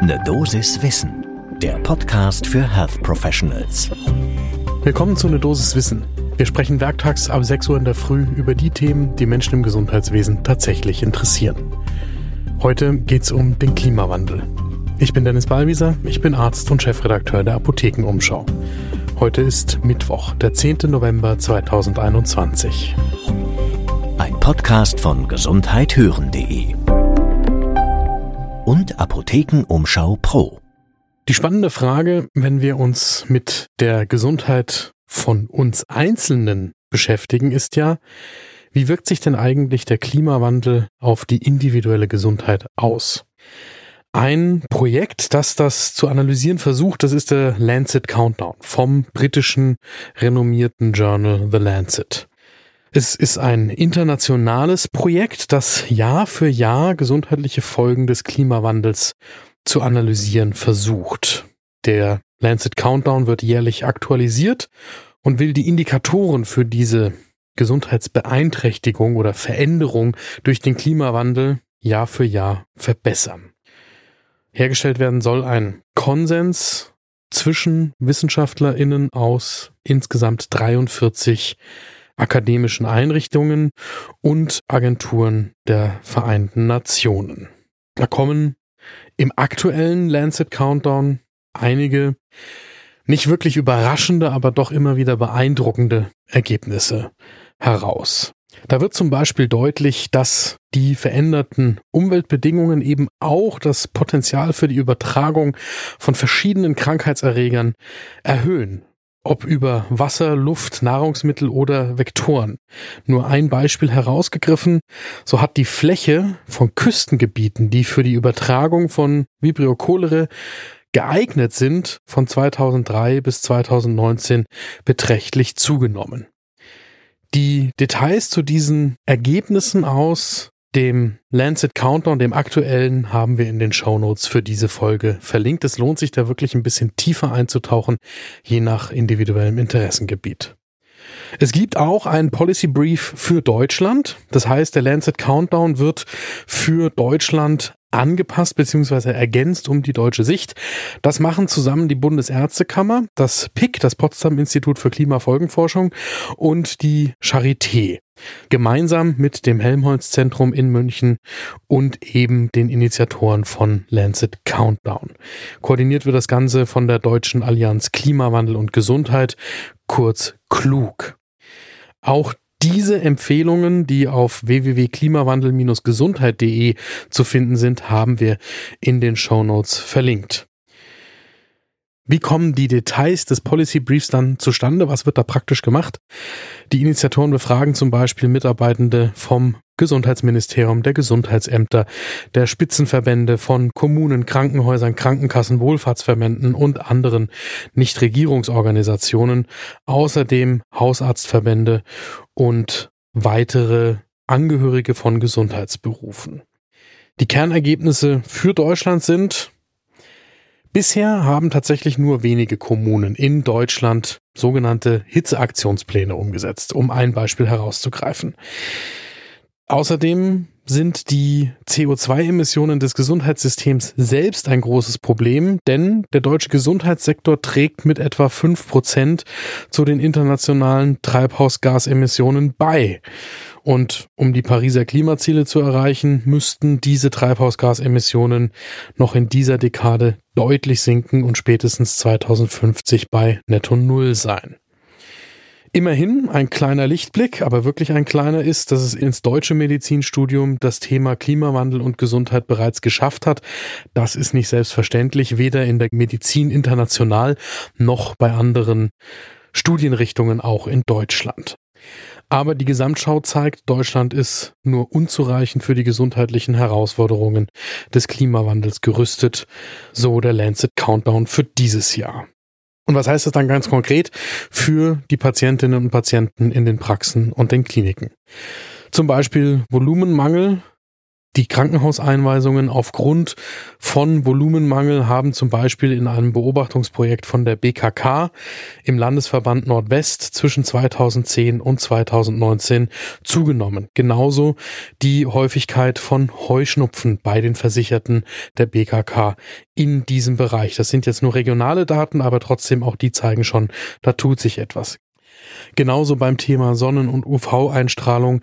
Ne Dosis Wissen, der Podcast für Health Professionals. Willkommen zu Ne Dosis Wissen. Wir sprechen werktags ab 6 Uhr in der Früh über die Themen, die Menschen im Gesundheitswesen tatsächlich interessieren. Heute geht's um den Klimawandel. Ich bin Dennis Ballwieser, ich bin Arzt und Chefredakteur der Apothekenumschau. Heute ist Mittwoch, der 10. November 2021. Ein Podcast von gesundheithören.de und Apothekenumschau Pro. Die spannende Frage, wenn wir uns mit der Gesundheit von uns Einzelnen beschäftigen, ist ja, wie wirkt sich denn eigentlich der Klimawandel auf die individuelle Gesundheit aus? Ein Projekt, das das zu analysieren versucht, das ist der Lancet Countdown vom britischen renommierten Journal The Lancet. Es ist ein internationales Projekt, das Jahr für Jahr gesundheitliche Folgen des Klimawandels zu analysieren versucht. Der Lancet Countdown wird jährlich aktualisiert und will die Indikatoren für diese Gesundheitsbeeinträchtigung oder Veränderung durch den Klimawandel Jahr für Jahr verbessern. Hergestellt werden soll ein Konsens zwischen Wissenschaftlerinnen aus insgesamt 43 akademischen Einrichtungen und Agenturen der Vereinten Nationen. Da kommen im aktuellen Lancet Countdown einige nicht wirklich überraschende, aber doch immer wieder beeindruckende Ergebnisse heraus. Da wird zum Beispiel deutlich, dass die veränderten Umweltbedingungen eben auch das Potenzial für die Übertragung von verschiedenen Krankheitserregern erhöhen ob über Wasser, Luft, Nahrungsmittel oder Vektoren. Nur ein Beispiel herausgegriffen, so hat die Fläche von Küstengebieten, die für die Übertragung von Vibrio cholerae geeignet sind, von 2003 bis 2019 beträchtlich zugenommen. Die Details zu diesen Ergebnissen aus dem Lancet Countdown, dem aktuellen, haben wir in den Show für diese Folge verlinkt. Es lohnt sich da wirklich ein bisschen tiefer einzutauchen, je nach individuellem Interessengebiet. Es gibt auch einen Policy Brief für Deutschland. Das heißt, der Lancet Countdown wird für Deutschland angepasst bzw. ergänzt um die deutsche Sicht. Das machen zusammen die Bundesärztekammer, das PIC, das Potsdam Institut für Klimafolgenforschung und die Charité. Gemeinsam mit dem Helmholtz Zentrum in München und eben den Initiatoren von Lancet Countdown. Koordiniert wird das Ganze von der Deutschen Allianz Klimawandel und Gesundheit, kurz klug. Auch diese Empfehlungen, die auf www.klimawandel-gesundheit.de zu finden sind, haben wir in den Show Notes verlinkt. Wie kommen die Details des Policy Briefs dann zustande? Was wird da praktisch gemacht? Die Initiatoren befragen zum Beispiel Mitarbeitende vom Gesundheitsministerium, der Gesundheitsämter, der Spitzenverbände von Kommunen, Krankenhäusern, Krankenkassen, Wohlfahrtsverbänden und anderen Nichtregierungsorganisationen, außerdem Hausarztverbände und weitere Angehörige von Gesundheitsberufen. Die Kernergebnisse für Deutschland sind, Bisher haben tatsächlich nur wenige Kommunen in Deutschland sogenannte Hitzeaktionspläne umgesetzt, um ein Beispiel herauszugreifen. Außerdem sind die CO2-Emissionen des Gesundheitssystems selbst ein großes Problem, denn der deutsche Gesundheitssektor trägt mit etwa fünf Prozent zu den internationalen Treibhausgasemissionen bei. Und um die Pariser Klimaziele zu erreichen, müssten diese Treibhausgasemissionen noch in dieser Dekade deutlich sinken und spätestens 2050 bei Netto Null sein. Immerhin ein kleiner Lichtblick, aber wirklich ein kleiner ist, dass es ins deutsche Medizinstudium das Thema Klimawandel und Gesundheit bereits geschafft hat. Das ist nicht selbstverständlich, weder in der Medizin international noch bei anderen Studienrichtungen auch in Deutschland. Aber die Gesamtschau zeigt, Deutschland ist nur unzureichend für die gesundheitlichen Herausforderungen des Klimawandels gerüstet, so der Lancet Countdown für dieses Jahr. Und was heißt das dann ganz konkret für die Patientinnen und Patienten in den Praxen und den Kliniken? Zum Beispiel Volumenmangel. Die Krankenhauseinweisungen aufgrund von Volumenmangel haben zum Beispiel in einem Beobachtungsprojekt von der BKK im Landesverband Nordwest zwischen 2010 und 2019 zugenommen. Genauso die Häufigkeit von Heuschnupfen bei den Versicherten der BKK in diesem Bereich. Das sind jetzt nur regionale Daten, aber trotzdem auch die zeigen schon, da tut sich etwas. Genauso beim Thema Sonnen- und UV-Einstrahlung,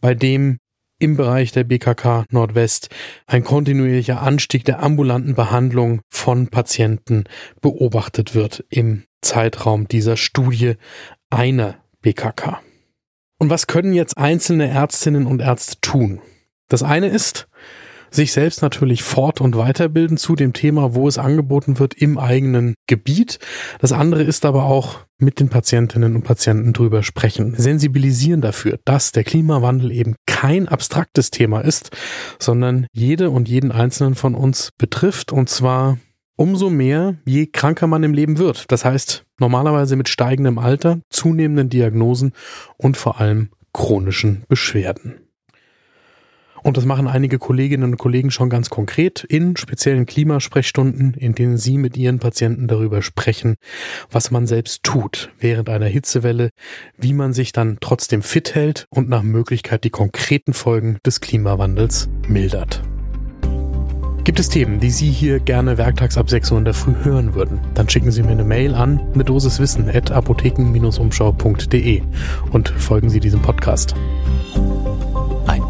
bei dem im Bereich der BKK Nordwest ein kontinuierlicher Anstieg der ambulanten Behandlung von Patienten beobachtet wird im Zeitraum dieser Studie einer BKK. Und was können jetzt einzelne Ärztinnen und Ärzte tun? Das eine ist, sich selbst natürlich fort- und weiterbilden zu dem Thema, wo es angeboten wird im eigenen Gebiet. Das andere ist aber auch mit den Patientinnen und Patienten drüber sprechen, sensibilisieren dafür, dass der Klimawandel eben kein abstraktes Thema ist, sondern jede und jeden einzelnen von uns betrifft und zwar umso mehr, je kranker man im Leben wird. Das heißt, normalerweise mit steigendem Alter, zunehmenden Diagnosen und vor allem chronischen Beschwerden. Und das machen einige Kolleginnen und Kollegen schon ganz konkret in speziellen Klimasprechstunden, in denen sie mit ihren Patienten darüber sprechen, was man selbst tut während einer Hitzewelle, wie man sich dann trotzdem fit hält und nach Möglichkeit die konkreten Folgen des Klimawandels mildert. Gibt es Themen, die Sie hier gerne werktags ab 6 Uhr in der Früh hören würden? Dann schicken Sie mir eine Mail an eine Dosis Wissen at apotheken-umschau.de und folgen Sie diesem Podcast.